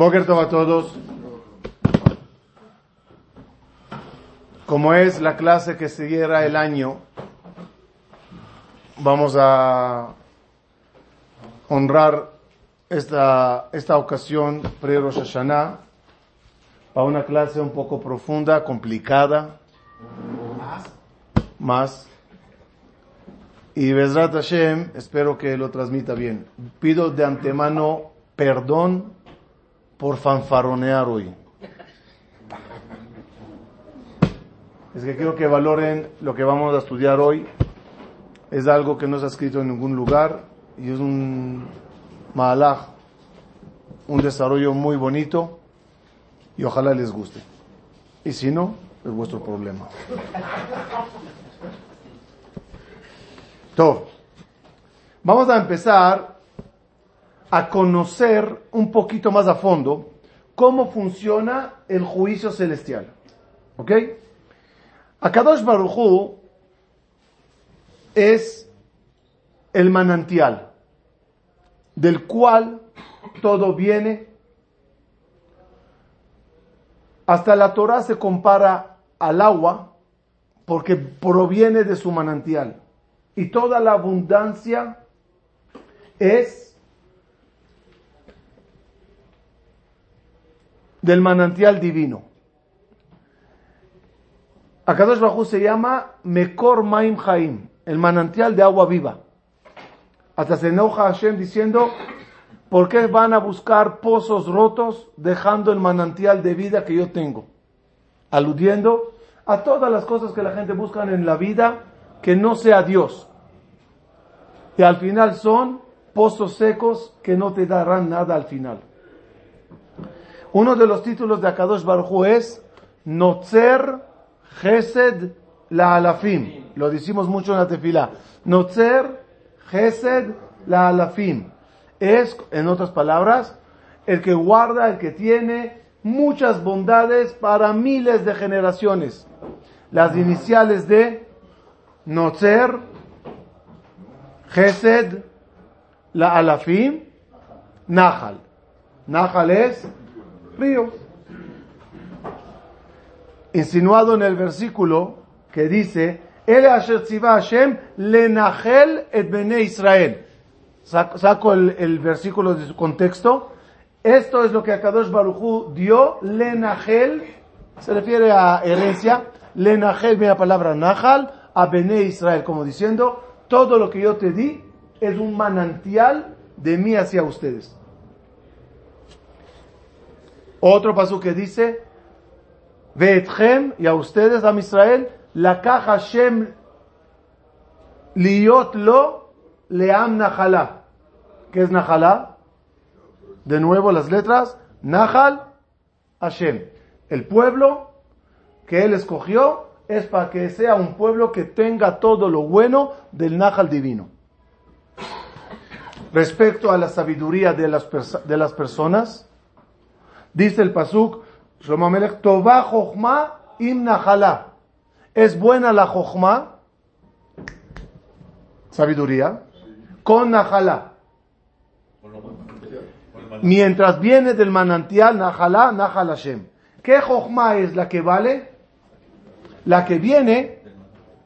Boker a todos. Como es la clase que siguiera el año, vamos a honrar esta, esta ocasión pre-Rosh para una clase un poco profunda, complicada, más. Y Bezrat Hashem, espero que lo transmita bien. Pido de antemano perdón por fanfaronear hoy. Es que quiero que valoren lo que vamos a estudiar hoy. Es algo que no ha escrito en ningún lugar y es un malaj, un desarrollo muy bonito y ojalá les guste. Y si no, es vuestro problema. Vamos a empezar a conocer un poquito más a fondo cómo funciona el juicio celestial. ¿Ok? Akadosh Baruchu es el manantial del cual todo viene. Hasta la Torah se compara al agua porque proviene de su manantial. Y toda la abundancia es del manantial divino. Akadosh Bajú se llama Mekor Maim Haim, el manantial de agua viva. Hasta se enoja Hashem diciendo, ¿por qué van a buscar pozos rotos dejando el manantial de vida que yo tengo? Aludiendo a todas las cosas que la gente busca en la vida que no sea Dios. Y al final son pozos secos que no te darán nada al final. Uno de los títulos de Akadosh Baruj es Notzer Gesed la Alafim. Lo decimos mucho en la tefila. Notzer Gesed la Alafim. Es, en otras palabras, el que guarda, el que tiene muchas bondades para miles de generaciones. Las iniciales de Notzer Gesed la Alafim Nahal. Nahal es ríos. Insinuado en el versículo que dice, El Asher Hashem lenachel et bene Israel. Saco el, versículo de su contexto. Esto es lo que Akadosh Baruchu dio, lenachel, se refiere a herencia, lenachel, viene la palabra nahal, a bene Israel, como diciendo, todo lo que yo te di es un manantial de mí hacia ustedes. Otro paso que dice, Veetchem, y a ustedes, a Israel, la caja Shem liot lo leam najalá. ¿Qué es najalá? De nuevo las letras, Nahal Hashem. El pueblo que él escogió es para que sea un pueblo que tenga todo lo bueno del Nahal divino. Respecto a la sabiduría de las, de las personas, Dice el Pasuk, Es buena la Jochma, sabiduría, con Najalá. Mientras viene del manantial Najalá, Nahal Hashem. ¿Qué Jochma es la que vale? La que viene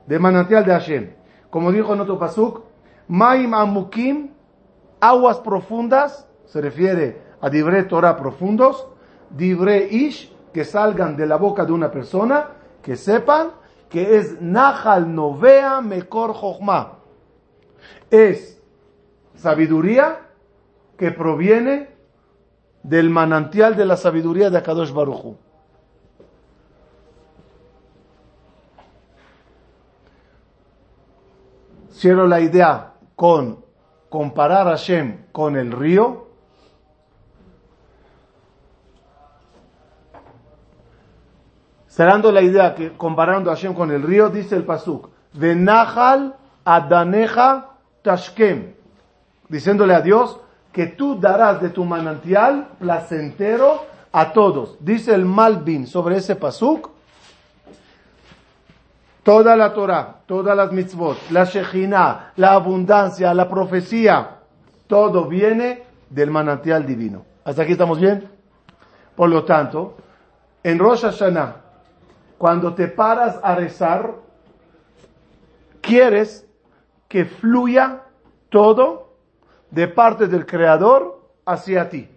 del manantial de Hashem. Como dijo en otro Pasuk, Maim Amukim, aguas profundas, se refiere a Dibre Torah profundos, dibre ish, que salgan de la boca de una persona, que sepan que es Nahal Novea Mekor Jochma. Es sabiduría que proviene del manantial de la sabiduría de Akadosh Baruchu. La idea con comparar a Hashem con el río Cerrando la idea que comparando a Hashem con el río, dice el Pasuk, Venahal Adaneja Tashkem, diciéndole a Dios que tú darás de tu manantial placentero a todos. Dice el Malvin sobre ese Pasuk, Toda la Torah, todas las mitzvot, la Shejina, la abundancia, la profecía, todo viene del manantial divino. ¿Hasta aquí estamos bien? Por lo tanto, en Rosh Hashanah, cuando te paras a rezar, quieres que fluya todo de parte del Creador hacia ti.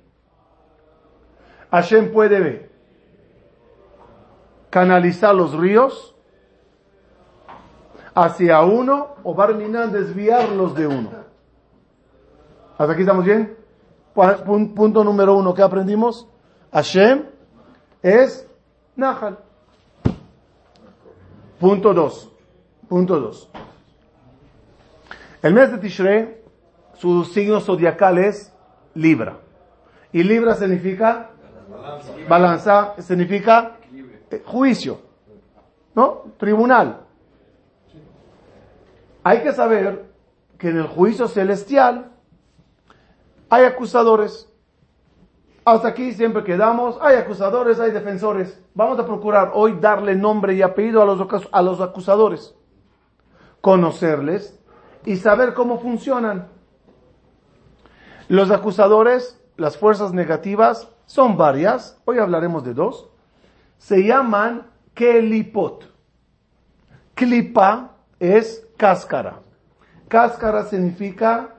Hashem puede canalizar los ríos hacia uno o Barminan desviarlos de uno. ¿Hasta aquí estamos bien? Punto número uno que aprendimos. Hashem es Nahal. Punto dos. Punto dos. El mes de Tishrei, su signo zodiacal es Libra. Y Libra significa balanza, significa eh, juicio, ¿no? Tribunal. Hay que saber que en el juicio celestial hay acusadores. Hasta aquí siempre quedamos, hay acusadores, hay defensores. Vamos a procurar hoy darle nombre y apellido a los, a los acusadores, conocerles y saber cómo funcionan. Los acusadores, las fuerzas negativas, son varias, hoy hablaremos de dos, se llaman kelipot. Klipa es cáscara. Cáscara significa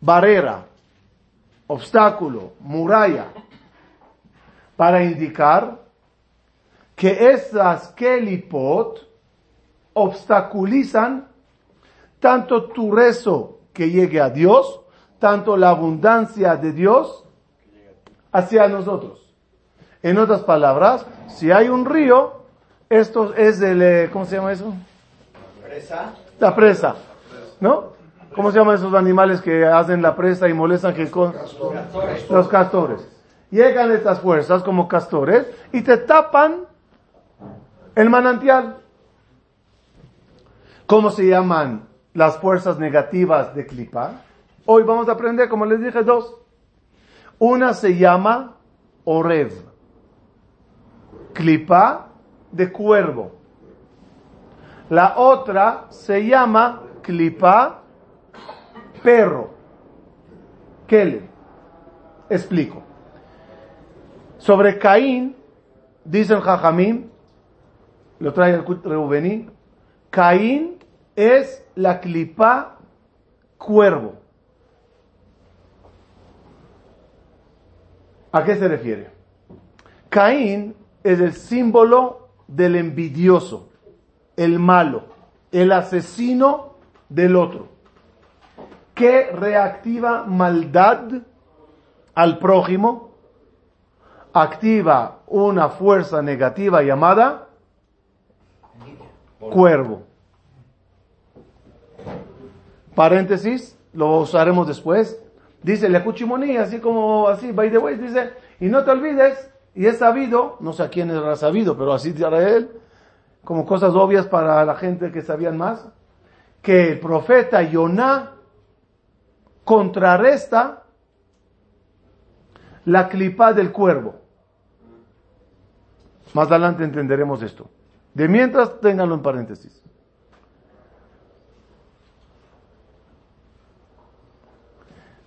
barrera, obstáculo, muralla, para indicar que esas kelipot obstaculizan tanto tu rezo que llegue a Dios, tanto la abundancia de Dios hacia nosotros. En otras palabras, si hay un río, esto es del, eh, ¿cómo se llama eso? Presa. La presa, ¿no? ¿Cómo se llaman esos animales que hacen la presa y molestan que con los castores? Llegan estas fuerzas como castores y te tapan el manantial. ¿Cómo se llaman las fuerzas negativas de Klipa? Hoy vamos a aprender, como les dije, dos. Una se llama Orev. Klipa de cuervo. La otra se llama Klipa perro. le Explico. Sobre Caín, dice el Jajamín, lo trae el Reubení, Caín es la clipa cuervo. ¿A qué se refiere? Caín es el símbolo del envidioso, el malo, el asesino del otro, que reactiva maldad al prójimo, activa una fuerza negativa llamada cuervo. Paréntesis, lo usaremos después. Dice la cuchimoní, así como así, by the way, dice, y no te olvides, y es sabido, no sé a quién era sabido, pero así era él, como cosas obvias para la gente que sabían más, que el profeta Yoná contrarresta la clipa del cuervo. Más adelante entenderemos esto. De mientras, ténganlo en paréntesis.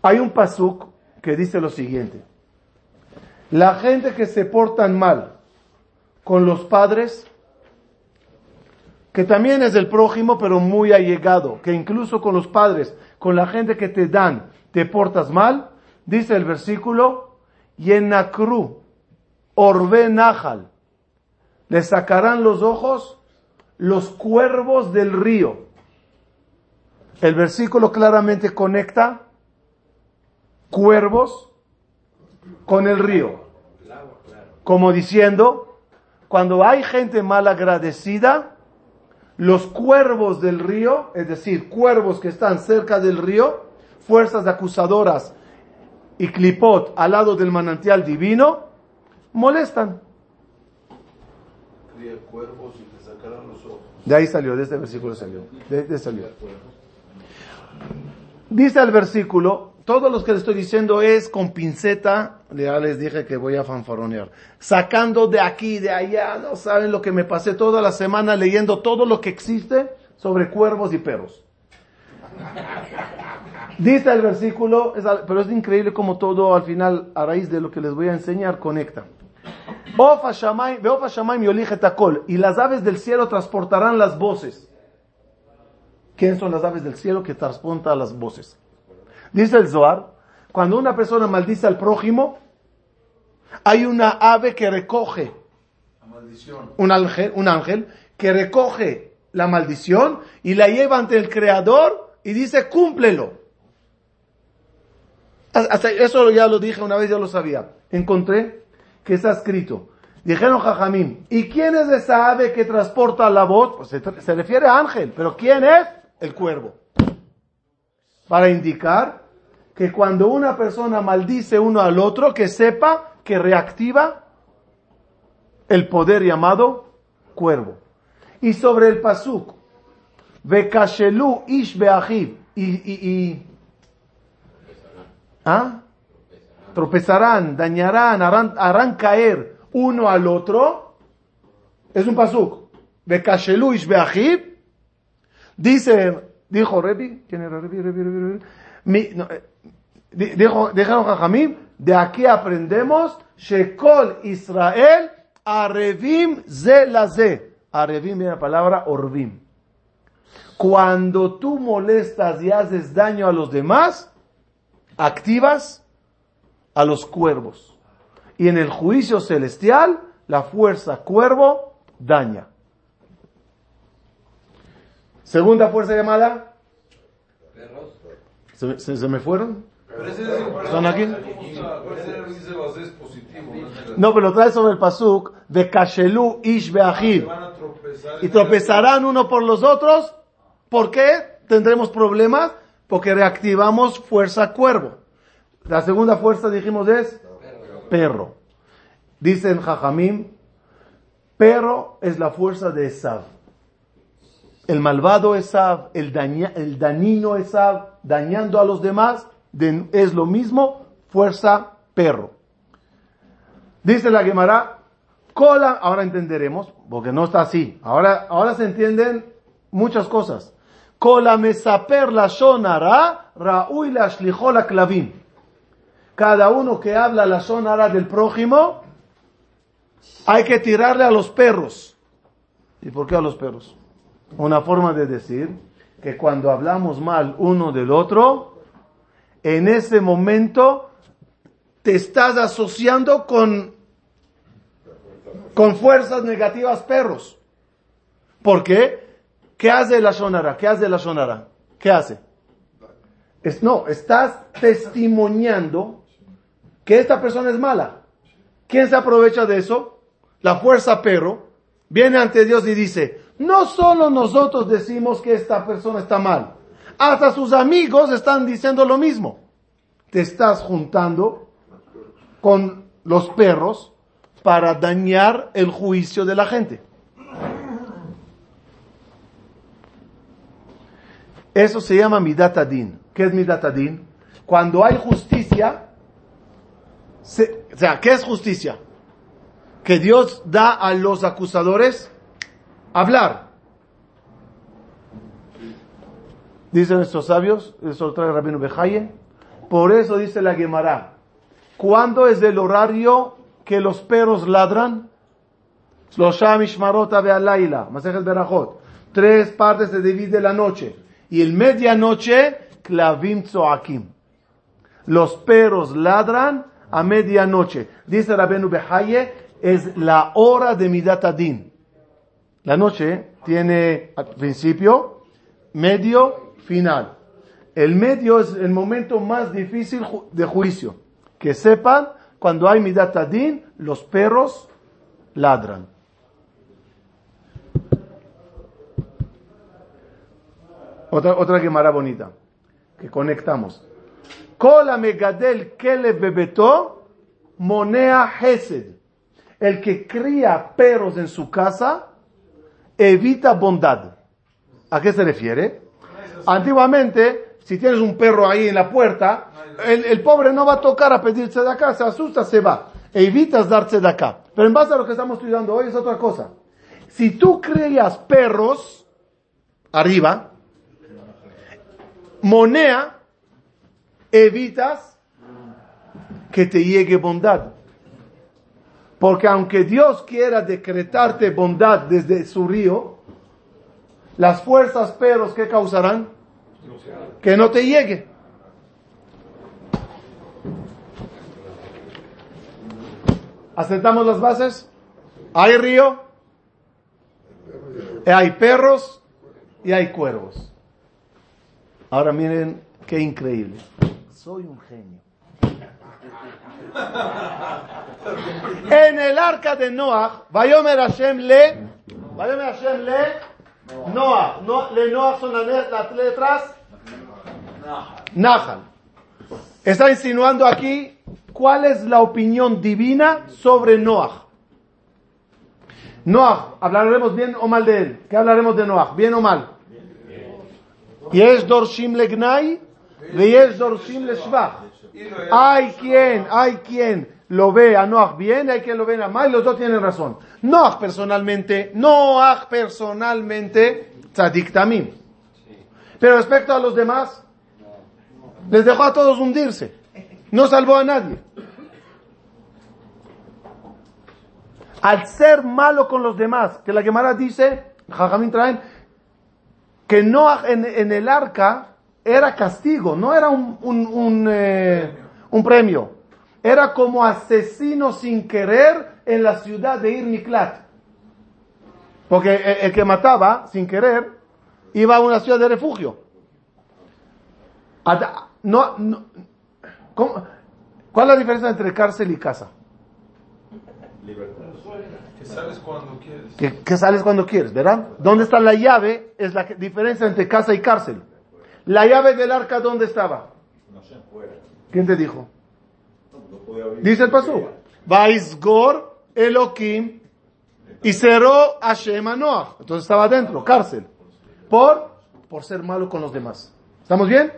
Hay un pasuk que dice lo siguiente. La gente que se portan mal con los padres, que también es el prójimo, pero muy allegado, que incluso con los padres, con la gente que te dan, te portas mal, dice el versículo, Yenakru, Orbe Nahal, le sacarán los ojos los cuervos del río. El versículo claramente conecta cuervos con el río. Como diciendo, cuando hay gente mal agradecida, los cuervos del río, es decir, cuervos que están cerca del río, fuerzas acusadoras y clipot al lado del manantial divino, molestan. De ahí salió, de este versículo salió. De, de salió. Dice el versículo Todo lo que les estoy diciendo es con pinceta, ya les dije que voy a fanfaronear, sacando de aquí, de allá, no saben lo que me pasé toda la semana leyendo todo lo que existe sobre cuervos y perros. Dice el versículo, pero es increíble como todo al final, a raíz de lo que les voy a enseñar, conecta. Y las aves del cielo transportarán las voces. ¿Quién son las aves del cielo que transportan las voces? Dice el Zohar, cuando una persona maldice al prójimo, hay una ave que recoge, un ángel, un ángel que recoge la maldición y la lleva ante el Creador y dice, cúmplelo. Hasta eso ya lo dije una vez, yo lo sabía. Encontré que está escrito. Dijeron Jajamín, ¿y quién es esa ave que transporta la voz? Pues se, se refiere a ángel, pero ¿quién es? El cuervo. Para indicar que cuando una persona maldice uno al otro, que sepa que reactiva el poder llamado cuervo. Y sobre el pasuk, Bekashelu ish beachiv, y, y, y ¿ah? tropezarán, dañarán, harán, caer uno al otro, es un pasuk. Bekashelu ish dice, dijo Rebi, ¿quién era Rebi? Mi, no, eh, de aquí aprendemos, Shekol Israel, Arevim ze la ze. Arevim viene la palabra Orvim. Cuando tú molestas y haces daño a los demás, activas a los cuervos. Y en el juicio celestial, la fuerza cuervo daña. Segunda fuerza llamada. ¿Se, se me fueron? ¿Están aquí? No, pero lo trae sobre el pasuk de Kashelu Ish Beachiv. Y tropezarán uno por los otros. ¿Por qué tendremos problemas? Porque reactivamos fuerza cuervo. La segunda fuerza, dijimos, es perro. Dicen Jajamim, perro es la fuerza de Esav. El malvado Esav, el, el dañino Esav, dañando a los demás, es lo mismo fuerza perro. Dice la Gemara, cola, ahora entenderemos, porque no está así. Ahora, ahora se entienden muchas cosas. Cola mesaper la shonara, ra'uy la la clavim. Cada uno que habla la shonara del prójimo, hay que tirarle a los perros. ¿Y por qué a los perros? Una forma de decir que cuando hablamos mal uno del otro, en ese momento te estás asociando con, con fuerzas negativas perros. ¿Por qué? ¿Qué hace la sonara? ¿Qué hace la sonara? ¿Qué hace? Es, no, estás testimoniando que esta persona es mala. ¿Quién se aprovecha de eso? La fuerza perro viene ante Dios y dice, no solo nosotros decimos que esta persona está mal, hasta sus amigos están diciendo lo mismo. Te estás juntando con los perros para dañar el juicio de la gente. Eso se llama midatadin. ¿Qué es midatadin? Cuando hay justicia, o sea, ¿qué es justicia? Que Dios da a los acusadores hablar. Dicen nuestros sabios, eso trae Rabino Bejaye, por eso dice la Gemara, ¿cuándo es el horario que los perros ladran? Tres partes se divide la noche. Y el medianoche, klavim tzoakim. Los perros ladran a medianoche. Dice Rabenu Behaye, es la hora de Midatadin. La noche tiene principio, medio, final. El medio es el momento más difícil de juicio. Que sepan, cuando hay midatadin, los perros ladran. Otra, otra quemara bonita, que conectamos. Kola megadel kele bebeto, monea hesed. El que cría perros en su casa, evita bondad. ¿A qué se refiere? Antiguamente, si tienes un perro ahí en la puerta, el, pobre no va a tocar a pedirse de acá, se asusta, se va. Evitas darse de acá. Pero en base a lo que estamos estudiando hoy es otra cosa. Si tú creías perros arriba, monea, evitas que te llegue bondad. Porque aunque Dios quiera decretarte bondad desde su río, las fuerzas perros que causarán que no te llegue. ¿Asentamos las bases? Hay río, hay perros y hay cuervos. Ahora miren qué increíble. Soy un genio. En el arca de Noah, Vayomer Hashem le, Vayomer Hashem le, Noah, no, le Noah son las letras, Nahal. Está insinuando aquí cuál es la opinión divina sobre Noah. Noah, ¿hablaremos bien o mal de él? ¿Qué hablaremos de Noah? ¿Bien o mal? Yesh dorshim legnai, veyesh dorshim leshvach. Hay quien, hay quien lo ve a Noah bien, hay quien lo ve a mal, los dos tienen razón. Noah personalmente, Noah personalmente, tzadik. Pero respecto a los demás, les dejó a todos hundirse. No salvó a nadie. Al ser malo con los demás, que la Gemara dice, Jajamín traen, que Noah en, en, el arca era castigo, no era un, un, un, eh, un, premio. Era como asesino sin querer en la ciudad de Irmiklat. Porque el, el que mataba sin querer iba a una ciudad de refugio. No, no, ¿cómo? ¿Cuál es la diferencia entre cárcel y casa? Libertad. Que sales cuando quieres. Que, que, sales cuando quieres, ¿verdad? ¿Dónde está la llave? Es la diferencia entre casa y cárcel. La llave del arca, ¿dónde estaba? No sé, fuera. ¿Quién te dijo? Dice el pasú. Vaisgor Elohim y cerró Hashem a Noah. Entonces estaba adentro, cárcel. Por, por ser malo con los demás. ¿Estamos bien?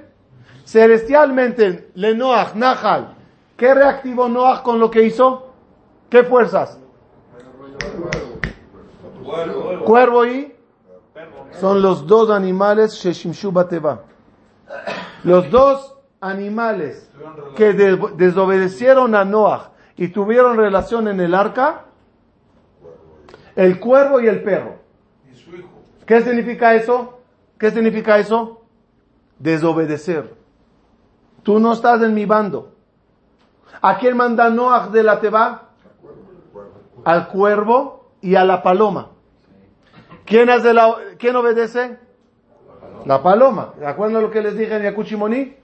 Celestialmente, le Noah, Nahal. ¿Qué reactivó Noah con lo que hizo? ¿Qué fuerzas? Cuervo. Y son los dos animales Sheshimshu Bateva. Los dos animales que de- desobedecieron a Noah y tuvieron relación en el arca, el cuervo y el perro. ¿Qué significa eso? ¿Qué significa eso? Desobedecer. Tú no estás en mi bando. ¿A quién manda Noah de la Teba? Al cuervo y a la paloma. ¿Quién, hace la, ¿quién obedece? La paloma. ¿De acuerdo a lo que les dije en Yacuchimoní?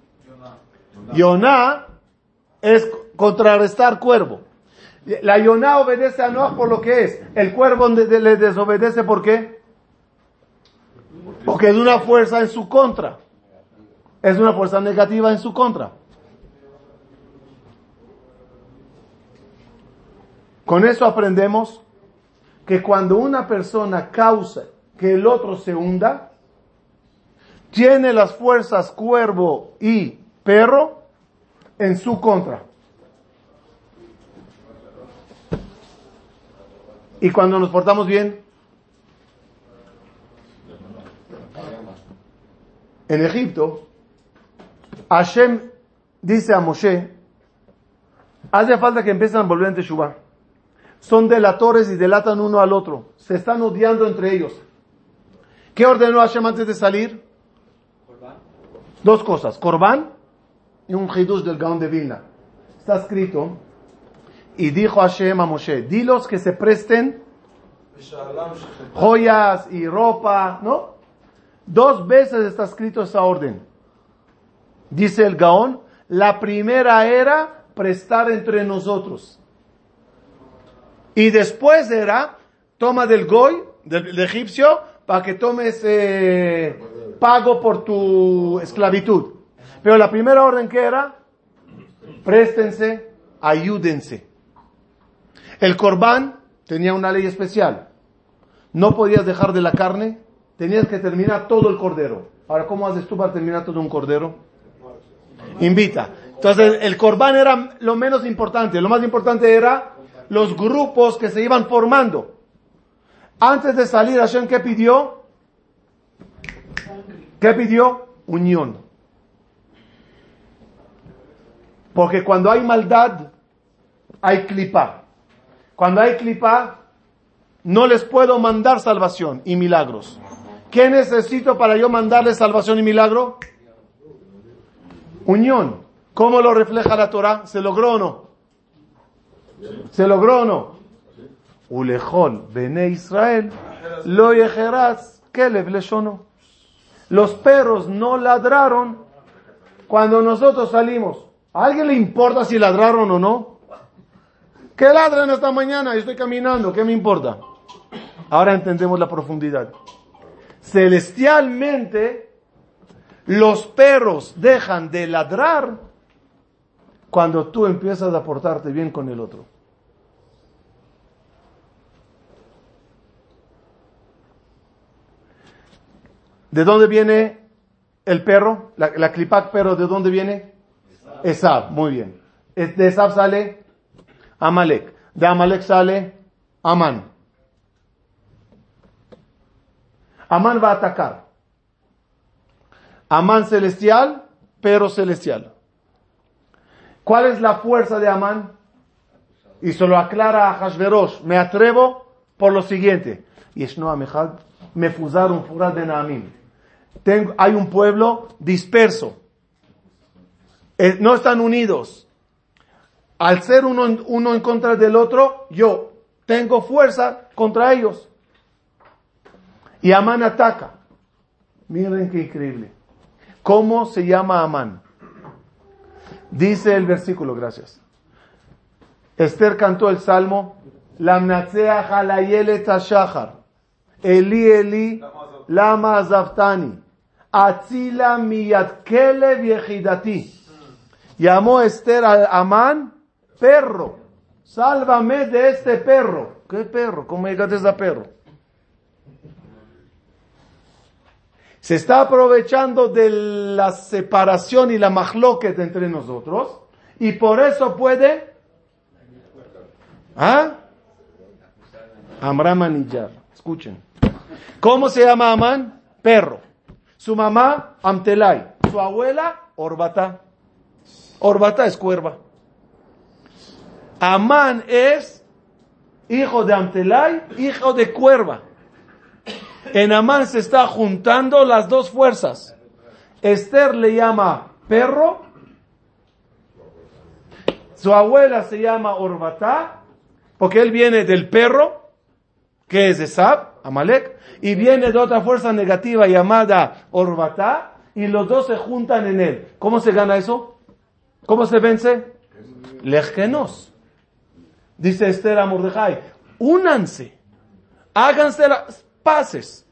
Yoná es contrarrestar cuervo. La Yoná obedece a Noah por lo que es. El cuervo le desobedece ¿por qué? Porque es una fuerza en su contra. Es una fuerza negativa en su contra. Con eso aprendemos que cuando una persona causa que el otro se hunda, tiene las fuerzas cuervo y perro en su contra. Y cuando nos portamos bien, en Egipto, Hashem dice a Moshe, hace falta que empiecen a volver en Teshuvah. Son delatores y delatan uno al otro. Se están odiando entre ellos. ¿Qué ordenó Hashem antes de salir? Dos cosas, Corbán y un Hidush del Gaón de Vilna. Está escrito, y dijo Hashem a Moshe, dilos que se presten joyas y ropa, ¿no? Dos veces está escrito esa orden. Dice el Gaón, la primera era prestar entre nosotros. Y después era, toma del goy, del, egipcio, para que tomes eh, pago por tu esclavitud. Pero la primera orden que era, préstense, ayúdense. El corbán tenía una ley especial. No podías dejar de la carne, tenías que terminar todo el cordero. Ahora, ¿cómo haces tú para terminar todo un cordero? Invita. Entonces, el corbán era lo menos importante. Lo más importante era los grupos que se iban formando. Antes de salir, Hashem, ¿qué pidió? ¿Qué pidió? Unión. Porque cuando hay maldad, hay clipa. Cuando hay clipa, no les puedo mandar salvación y milagros. ¿Qué necesito para yo mandarles salvación y milagro? Unión. ¿Cómo lo refleja la Torah? ¿Se logró o no? ¿Se logró o no? Ulejol, Bene Israel, lo yejeraz, Kelev leshono. Los perros no ladraron cuando nosotros salimos. ¿A alguien le importa si ladraron o no? Que ladren esta mañana, yo estoy caminando, ¿qué me importa? Ahora entendemos la profundidad. Celestialmente, los perros dejan de ladrar cuando tú empiezas a portarte bien con el otro. ¿De dónde viene el perro? La, la clipac perro, ¿de dónde viene? Esab, muy bien. De Esab sale Amalek. De Amalek sale Amán. Amán va a atacar. Amán celestial, pero celestial. ¿Cuál es la fuerza de Amán? Y se lo aclara a Hashverosh. Me atrevo por lo siguiente. Y es no me fuzaron furat de Naamim. Hay un pueblo disperso. Eh, no están unidos. Al ser uno, uno en contra del otro, yo tengo fuerza contra ellos. Y Amán ataca. Miren qué increíble. ¿Cómo se llama Amán? Dice el versículo, gracias. Esther cantó el salmo, Eli Eli, lama azaftani, atzila miyatkele viejidati. Llamó Esther a Amán perro. Sálvame de este perro. ¿Qué perro? ¿Cómo llegaste a perro? Se está aprovechando de la separación y la mahloket entre nosotros y por eso puede ¿Ah? Amram Anillar. Escuchen. ¿Cómo se llama Amán? Perro. Su mamá, Amtelay. Su abuela, Orbata. Orbata es cuerva. Amán es hijo de Amtelay, hijo de cuerva. En Amán se está juntando las dos fuerzas. Esther le llama perro. Su abuela se llama Orbatá, porque él viene del perro, que es Esab, Amalek, y viene de otra fuerza negativa llamada Orbatá, y los dos se juntan en él. ¿Cómo se gana eso? ¿Cómo se vence? Lejgenos. Dice Esther a Mordejai, únanse, háganse las paces.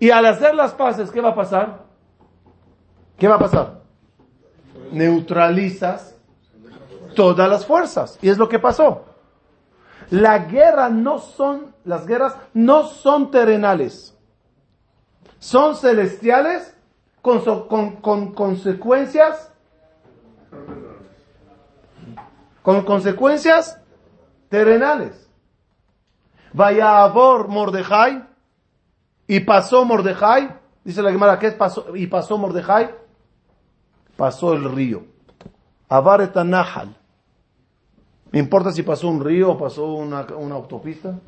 Y al hacer las paces, ¿qué va a pasar? ¿Qué va a pasar? Neutralizas todas las fuerzas. Y es lo que pasó. La guerra no son, las guerras no son terrenales. Son celestiales con, con, con consecuencias, con consecuencias terrenales. Vaya a Bor Mordejai y pasó Mordejai. Dice la Gemara, ¿qué pasó? Y pasó Mordejai. Pasó el río. Avar Nahal. ¿Me importa si pasó un río o pasó una, autopista?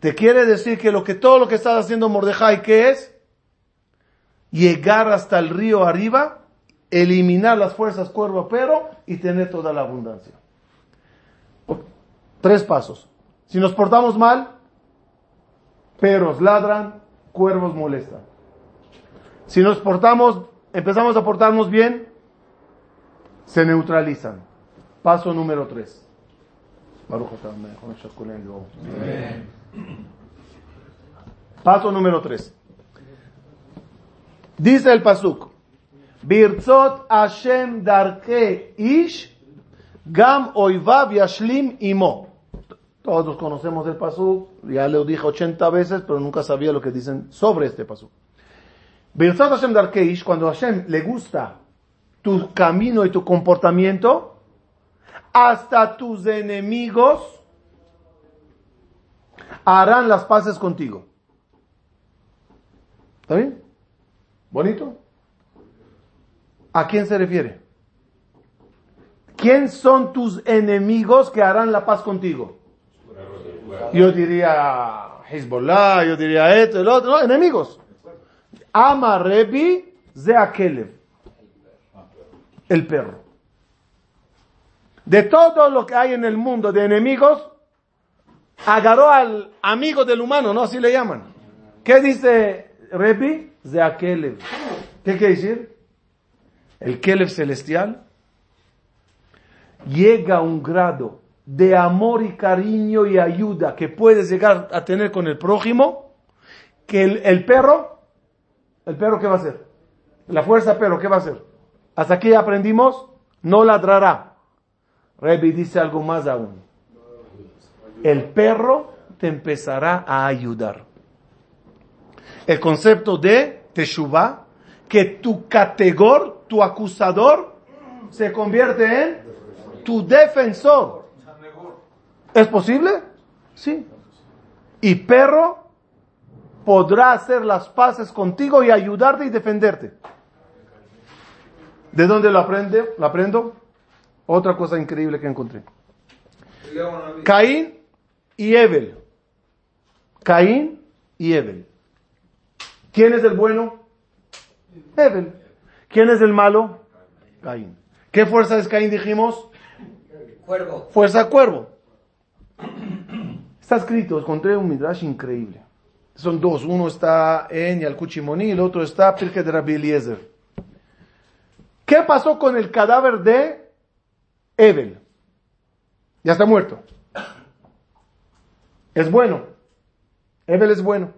Te quiere decir que, lo que todo lo que está haciendo Mordejai, ¿qué es? Llegar hasta el río arriba, eliminar las fuerzas cuervo pero y tener toda la abundancia. Tres pasos. Si nos portamos mal, perros ladran, cuervos molestan. Si nos portamos, empezamos a portarnos bien, se neutralizan. Paso número tres. Paso número tres. Dice el pasuk, Birzot Hashem darke ish, gam oivav yashlim imo. Todos conocemos el pasú, ya lo dije 80 veces, pero nunca sabía lo que dicen sobre este. Birzat Hashem Darkeish, cuando Hashem le gusta tu camino y tu comportamiento, hasta tus enemigos harán las paces contigo. ¿Está bien? ¿Bonito? ¿A quién se refiere? ¿Quién son tus enemigos que harán la paz contigo? Yo diría Hezbollah, yo diría esto, el otro, no, enemigos. Ama Rebi Zeakelev, el perro. De todo lo que hay en el mundo de enemigos, agarró al amigo del humano, ¿no? Así le llaman. ¿Qué dice Rebi? Zeakelev. ¿Qué quiere decir? El Kelev celestial llega a un grado de amor y cariño y ayuda que puedes llegar a tener con el prójimo, que el, el perro, el perro ¿qué va a hacer? La fuerza perro, ¿qué va a hacer? Hasta aquí aprendimos, no ladrará. Rebi dice algo más aún. El perro te empezará a ayudar. El concepto de Teshuvah, que tu categor, tu acusador, se convierte en tu defensor. ¿Es posible? Sí. Y perro podrá hacer las paces contigo y ayudarte y defenderte. ¿De dónde lo aprende? ¿Lo aprendo? Otra cosa increíble que encontré. Caín y Ebel. Caín y Ebel. ¿Quién es el bueno? Ebel. ¿Quién es el malo? Caín. ¿Qué fuerza es Caín, dijimos? Cuervo. Fuerza cuervo. Está escrito, encontré un midrash increíble. Son dos, uno está en Yalkuchimoni y el otro está Pirke de Rabbi Eliezer. ¿Qué pasó con el cadáver de Ebel? Ya está muerto. Es bueno. Ebel es bueno.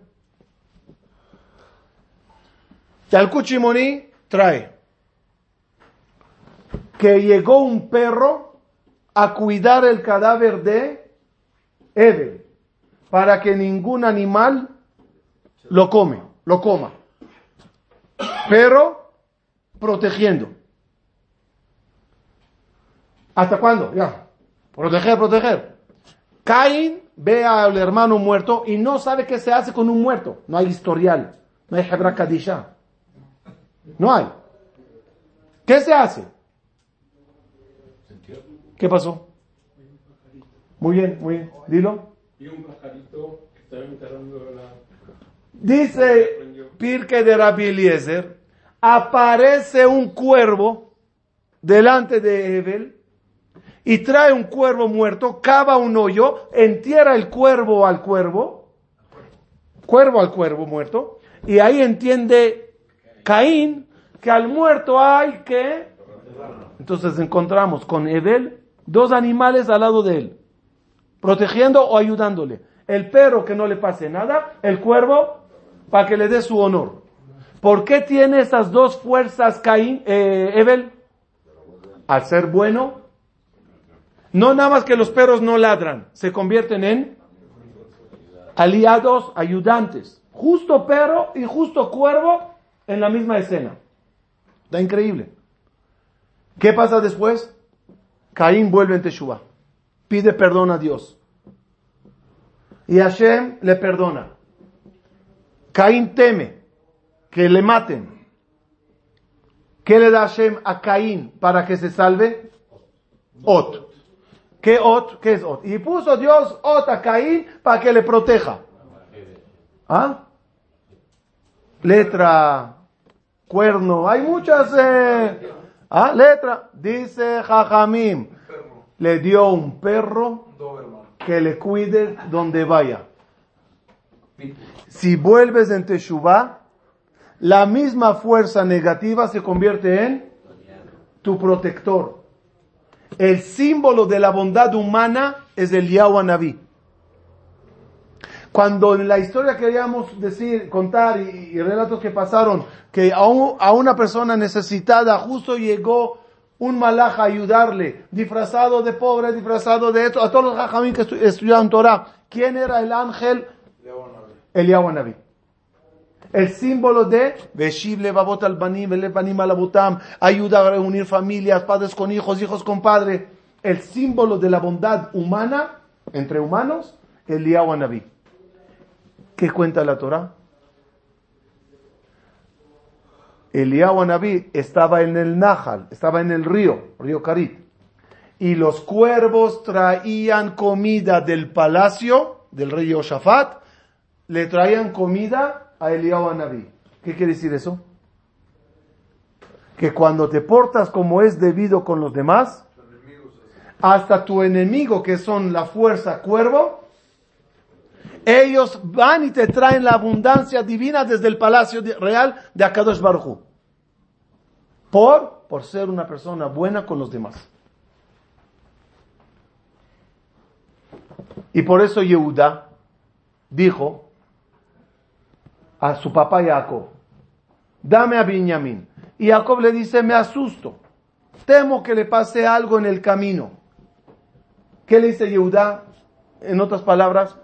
Yalkuchimoni trae que llegó un perro a cuidar el cadáver de Ebel para que ningún animal lo come, lo coma. Pero protegiendo. ¿Hasta cuándo? Ya. Proteger, proteger. Caín ve al hermano muerto y no sabe qué se hace con un muerto. No hay historial. No hay Hebra Kadisha. No hay. ¿Qué se hace? ¿Qué pasó? Muy bien, muy bien. Dilo. Y un pajarito que estaba enterrando la... Dice Pirke de Rabbi Eliezer, aparece un cuervo delante de Ebel y trae un cuervo muerto, cava un hoyo, entierra el cuervo al cuervo, cuervo al cuervo muerto, y ahí entiende Caín que al muerto hay que... Entonces encontramos con Ebel dos animales al lado de él, protegiendo o ayudándole. El perro que no le pase nada, el cuervo para que le dé su honor. ¿Por qué tiene esas dos fuerzas Caín, eh, Ebel? Al ser bueno, no nada más que los perros no ladran, se convierten en aliados, ayudantes. Justo perro y justo cuervo en la misma escena. Está increíble. ¿Qué pasa después? Caín vuelve en Teshuvah. Pide perdón a Dios. Y Hashem le perdona. Caín teme que le maten. ¿Qué le da Hashem a Caín para que se salve? Ot. ¿Qué Ot? ¿Qué es Ot? Y puso Dios Ot a Caín para que le proteja. ¿Ah? Letra, cuerno, hay muchas... Eh, ¿Ah? Letra. Dice Jajamim. Le dio un perro que le cuide donde vaya. Si vuelves en Teshuvah, la misma fuerza negativa se convierte en tu protector. El símbolo de la bondad humana es el Naví. Cuando en la historia queríamos decir, contar y, y relatos que pasaron, que a, un- a una persona necesitada justo llegó un malaj a ayudarle, disfrazado de pobre, disfrazado de esto, a todos los jajamín que estu- estudiaron Torah. ¿Quién era el ángel? El Naví. El símbolo de Veshiv levavot al banim, levanim al abutam, ayuda a reunir familias, padres con hijos, hijos con padre. El símbolo de la bondad humana entre humanos, Eliyahu Anabí. ¿Qué cuenta la Torah? Eliyahu Anabí estaba en el Nahal, estaba en el río, río Carit. Y los cuervos traían comida del palacio del rey Yoshafat, le traían comida a Eliyahu Anabí. ¿Qué quiere decir eso? Que cuando te portas como es debido con los demás, hasta tu enemigo, que son la fuerza cuervo, ellos van y te traen la abundancia divina desde el palacio real de Akadosh Baruj Por, por ser una persona buena con los demás. Y por eso Yehuda dijo a su papá Jacob, dame a Benjamín. Y Jacob le dice, me asusto, temo que le pase algo en el camino. ¿Qué le dice Yehuda? En otras palabras,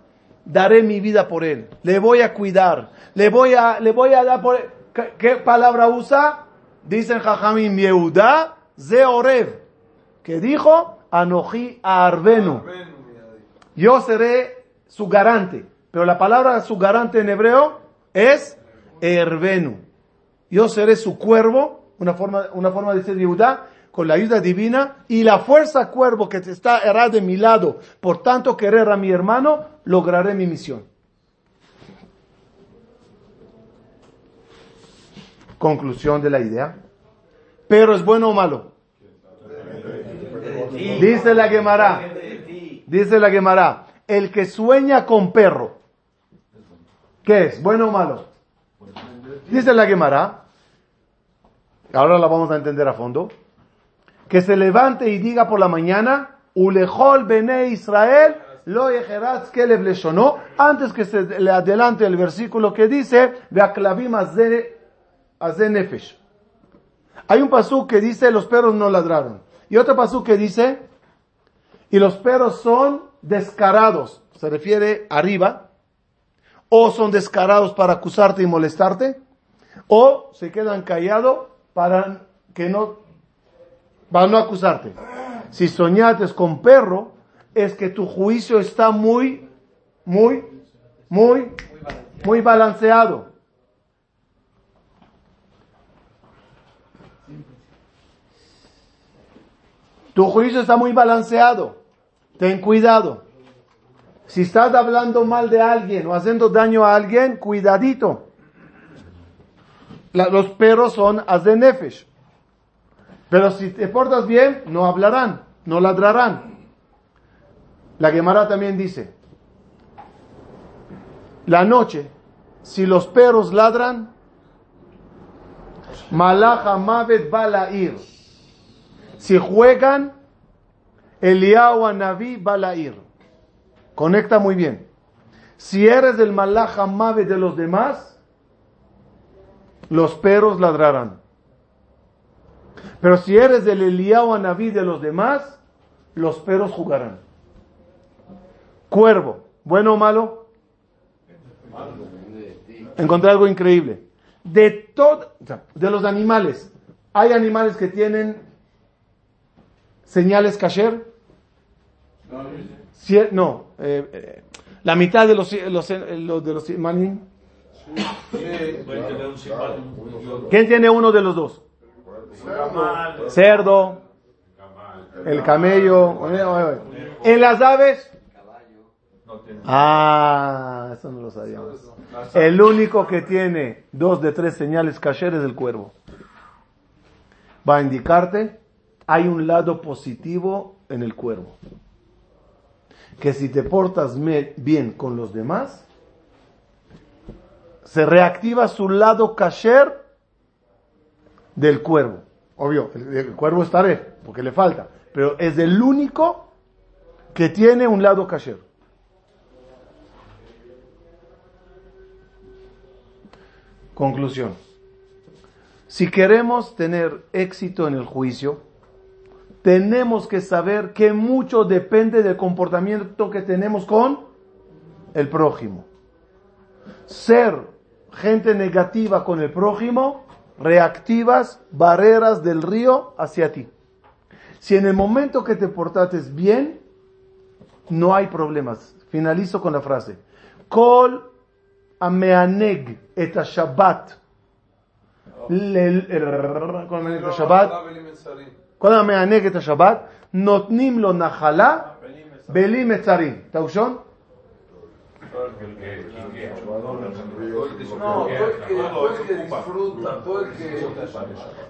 daré mi vida por él, le voy a cuidar, le voy a, le voy a dar por él. ¿Qué, palabra usa? Dicen Jajamim Yehuda Zeorev, que dijo Anoji Arbenu. Yo seré su garante, pero la palabra su garante en hebreo es Herbenu. Yo seré su cuervo, una forma, una forma de decir Yehuda, con la ayuda divina y la fuerza cuervo que está errada de mi lado, por tanto querer a mi hermano, lograré mi misión. Conclusión de la idea. Pero es bueno o malo. Dice la Gemara, dice la Gemara, el que sueña con perro, ¿qué es? ¿Bueno o malo? Dice la Gemara, ahora la vamos a entender a fondo que se levante y diga por la mañana, Ulejol bene Israel, lo ejeratz kelev leshonó, antes que se le adelante el versículo que dice, Veaklavim nefesh. Hay un pasú que dice, los perros no ladraron. Y otro pasú que dice, y los perros son descarados, se refiere arriba, o son descarados para acusarte y molestarte, o se quedan callados para que no para no acusarte. Si soñates con perro, es que tu juicio está muy, muy, muy, muy balanceado. Tu juicio está muy balanceado. Ten cuidado. Si estás hablando mal de alguien o haciendo daño a alguien, cuidadito. los perros son nefesh. Pero si te portas bien, no hablarán, no ladrarán. La Gemara también dice, la noche, si los perros ladran, Malacha Mavet Balair. Si juegan, Eliyahu Naví Balair. Conecta muy bien. Si eres del Malacha Mavet de los demás, los perros ladrarán. Pero si eres del Eliyahu Anabí de los demás, los perros jugarán. Cuervo, ¿bueno o malo? Encontré algo increíble. De todo, de los animales, ¿hay animales que tienen señales kasher? No, eh, eh, la mitad de los, los, los de los ¿Quién tiene uno de los dos? cerdo, el camello. En las aves. Ah, eso no lo sabíamos. El único que tiene dos de tres señales kasher es el cuervo. Va a indicarte, hay un lado positivo en el cuervo. Que si te portas bien con los demás, se reactiva su lado kasher del cuervo. Obvio, el, cuervo estaré, porque le falta. Pero es el único que tiene un lado kasher. Conclusión. Si queremos tener éxito en el juicio, tenemos que saber que mucho depende del comportamiento que tenemos con el prójimo. Ser gente negativa con el prójimo, reactivas barreras del río hacia ti. Si en el momento que te portates bien, no hay problemas. Finalizo con la frase. Kol ameaneg et Shabbat. כל המענג את השבת, כל המענג את השבת, נותנים לו נחלה בלי מצרים. אתה ראשון? No, todo el que, todo el que disfruta, todo el que.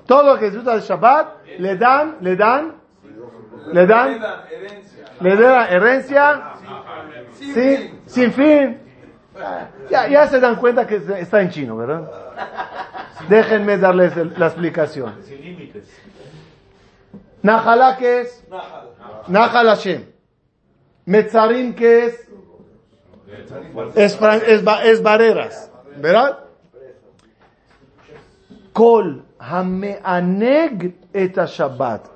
Todo lo que disfruta del Shabbat, le dan, le dan, le dan, herencia. le dan herencia, sí, sin fin. Ya, ya se dan cuenta que está en chino, ¿verdad? Déjenme darles el- la explicación. Najalá, ¿qué es? Nahal Hashem. Metzarim, ¿qué es? Es, es, es barreras, ¿verdad? Kol hameaneg et Shabbat.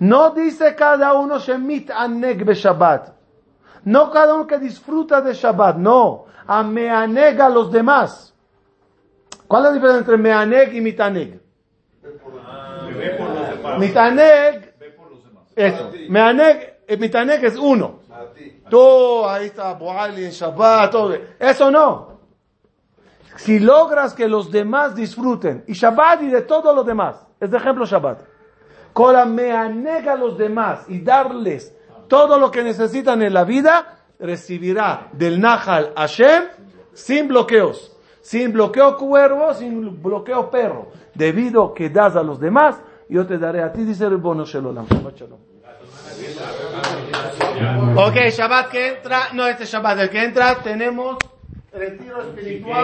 No dice cada uno shemit aneg be Shabbat. No cada uno que disfruta de Shabbat, no. Ameaneg a los demás. ¿Cuál es la diferencia entre meaneg y mitaneg? Mitaneg, eso. Mitaneg es uno. Tú, ahí está, en Shabbat, todo. Eso no. Si logras que los demás disfruten, y Shabbat y de todos los demás, es de ejemplo Shabbat, Cora me anega a los demás y darles todo lo que necesitan en la vida, recibirá del Nahal Hashem sin bloqueos, sin bloqueo cuervo, sin bloqueo perro, debido que das a los demás, yo te daré a ti, dice el bono Shalom. Shabbat shalom. Ok, Shabbat que entra, no este Shabbat, el que entra, tenemos retiro espiritual.